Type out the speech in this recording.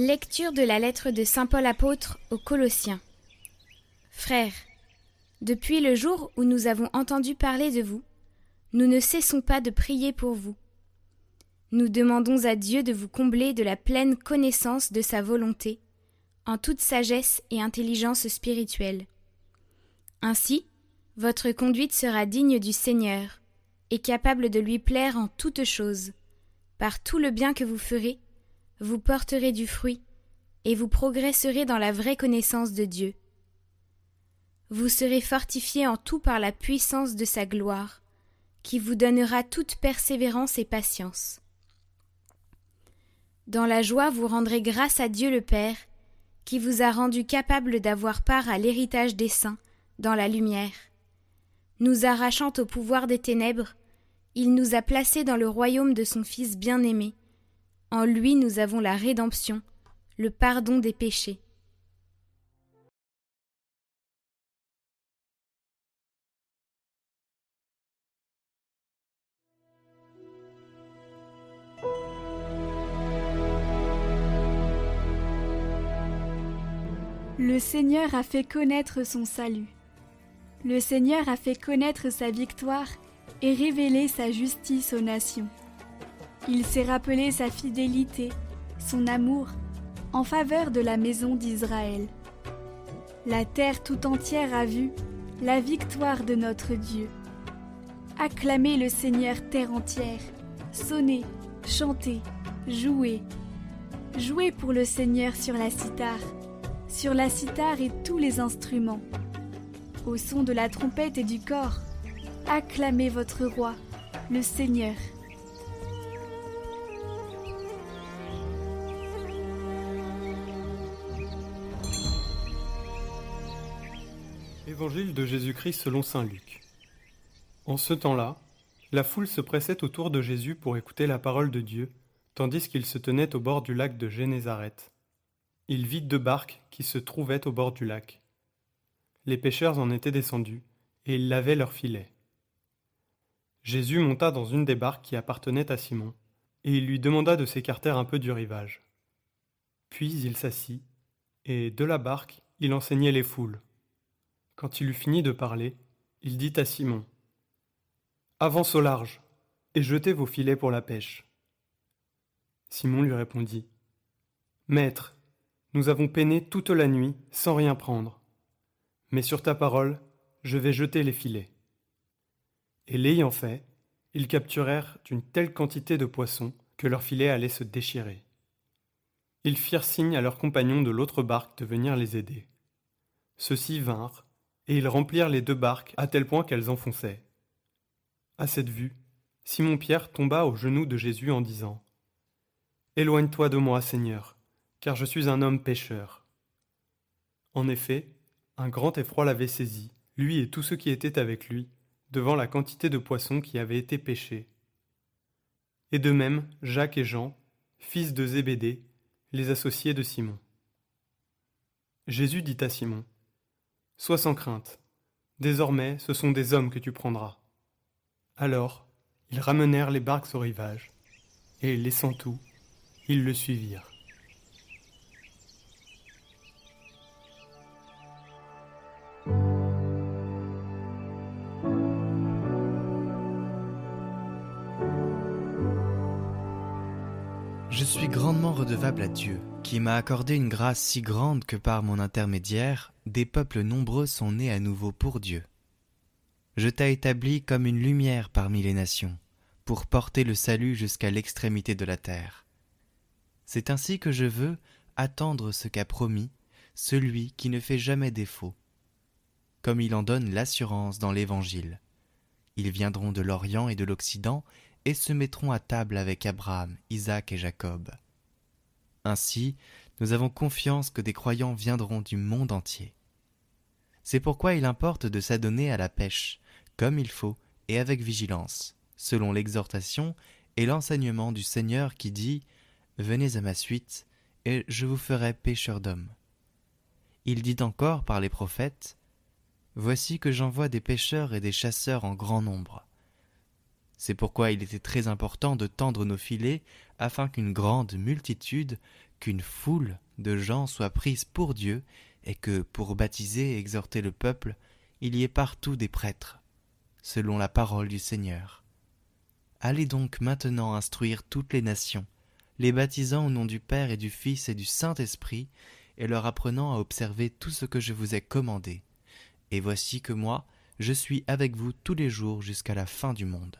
Lecture de la lettre de Saint Paul apôtre aux Colossiens. Frères, depuis le jour où nous avons entendu parler de vous, nous ne cessons pas de prier pour vous. Nous demandons à Dieu de vous combler de la pleine connaissance de sa volonté, en toute sagesse et intelligence spirituelle. Ainsi, votre conduite sera digne du Seigneur, et capable de lui plaire en toutes choses, par tout le bien que vous ferez, vous porterez du fruit, et vous progresserez dans la vraie connaissance de Dieu. Vous serez fortifiés en tout par la puissance de sa gloire, qui vous donnera toute persévérance et patience. Dans la joie vous rendrez grâce à Dieu le Père, qui vous a rendu capable d'avoir part à l'héritage des saints dans la lumière. Nous arrachant au pouvoir des ténèbres, il nous a placés dans le royaume de son Fils bien-aimé, en lui nous avons la rédemption, le pardon des péchés. Le Seigneur a fait connaître son salut. Le Seigneur a fait connaître sa victoire et révélé sa justice aux nations. Il s'est rappelé sa fidélité, son amour, en faveur de la maison d'Israël. La terre tout entière a vu la victoire de notre Dieu. Acclamez le Seigneur terre entière, sonnez, chantez, jouez. Jouez pour le Seigneur sur la cithare, sur la cithare et tous les instruments. Au son de la trompette et du corps, acclamez votre roi, le Seigneur. Évangile de Jésus-Christ selon Saint Luc. En ce temps-là, la foule se pressait autour de Jésus pour écouter la parole de Dieu, tandis qu'il se tenait au bord du lac de Génézareth. Il vit deux barques qui se trouvaient au bord du lac. Les pêcheurs en étaient descendus, et ils lavaient leurs filets. Jésus monta dans une des barques qui appartenait à Simon, et il lui demanda de s'écarter un peu du rivage. Puis il s'assit, et de la barque il enseignait les foules. Quand il eut fini de parler, il dit à Simon Avance au large, et jetez vos filets pour la pêche. Simon lui répondit Maître, nous avons peiné toute la nuit sans rien prendre. Mais sur ta parole, je vais jeter les filets. Et l'ayant fait, ils capturèrent une telle quantité de poissons que leurs filets allaient se déchirer. Ils firent signe à leurs compagnons de l'autre barque de venir les aider. Ceux-ci vinrent et ils remplirent les deux barques à tel point qu'elles enfonçaient. À cette vue, Simon-Pierre tomba aux genoux de Jésus en disant Éloigne-toi de moi, Seigneur, car je suis un homme pécheur. En effet, un grand effroi l'avait saisi, lui et tous ceux qui étaient avec lui, devant la quantité de poissons qui avaient été pêchés. Et de même, Jacques et Jean, fils de Zébédée, les associés de Simon. Jésus dit à Simon Sois sans crainte. Désormais, ce sont des hommes que tu prendras. Alors, ils ramenèrent les barques au rivage, et laissant tout, ils le suivirent. Je suis grandement redevable à Dieu qui m'a accordé une grâce si grande que par mon intermédiaire, des peuples nombreux sont nés à nouveau pour Dieu. Je t'ai établi comme une lumière parmi les nations, pour porter le salut jusqu'à l'extrémité de la terre. C'est ainsi que je veux attendre ce qu'a promis celui qui ne fait jamais défaut, comme il en donne l'assurance dans l'Évangile. Ils viendront de l'Orient et de l'Occident et se mettront à table avec Abraham, Isaac et Jacob. Ainsi, nous avons confiance que des croyants viendront du monde entier. C'est pourquoi il importe de s'adonner à la pêche, comme il faut et avec vigilance, selon l'exhortation et l'enseignement du Seigneur qui dit Venez à ma suite, et je vous ferai pêcheur d'hommes. Il dit encore par les prophètes Voici que j'envoie des pêcheurs et des chasseurs en grand nombre. C'est pourquoi il était très important de tendre nos filets afin qu'une grande multitude, qu'une foule de gens soit prise pour Dieu et que, pour baptiser et exhorter le peuple, il y ait partout des prêtres, selon la parole du Seigneur. Allez donc maintenant instruire toutes les nations, les baptisant au nom du Père et du Fils et du Saint-Esprit, et leur apprenant à observer tout ce que je vous ai commandé. Et voici que moi, je suis avec vous tous les jours jusqu'à la fin du monde.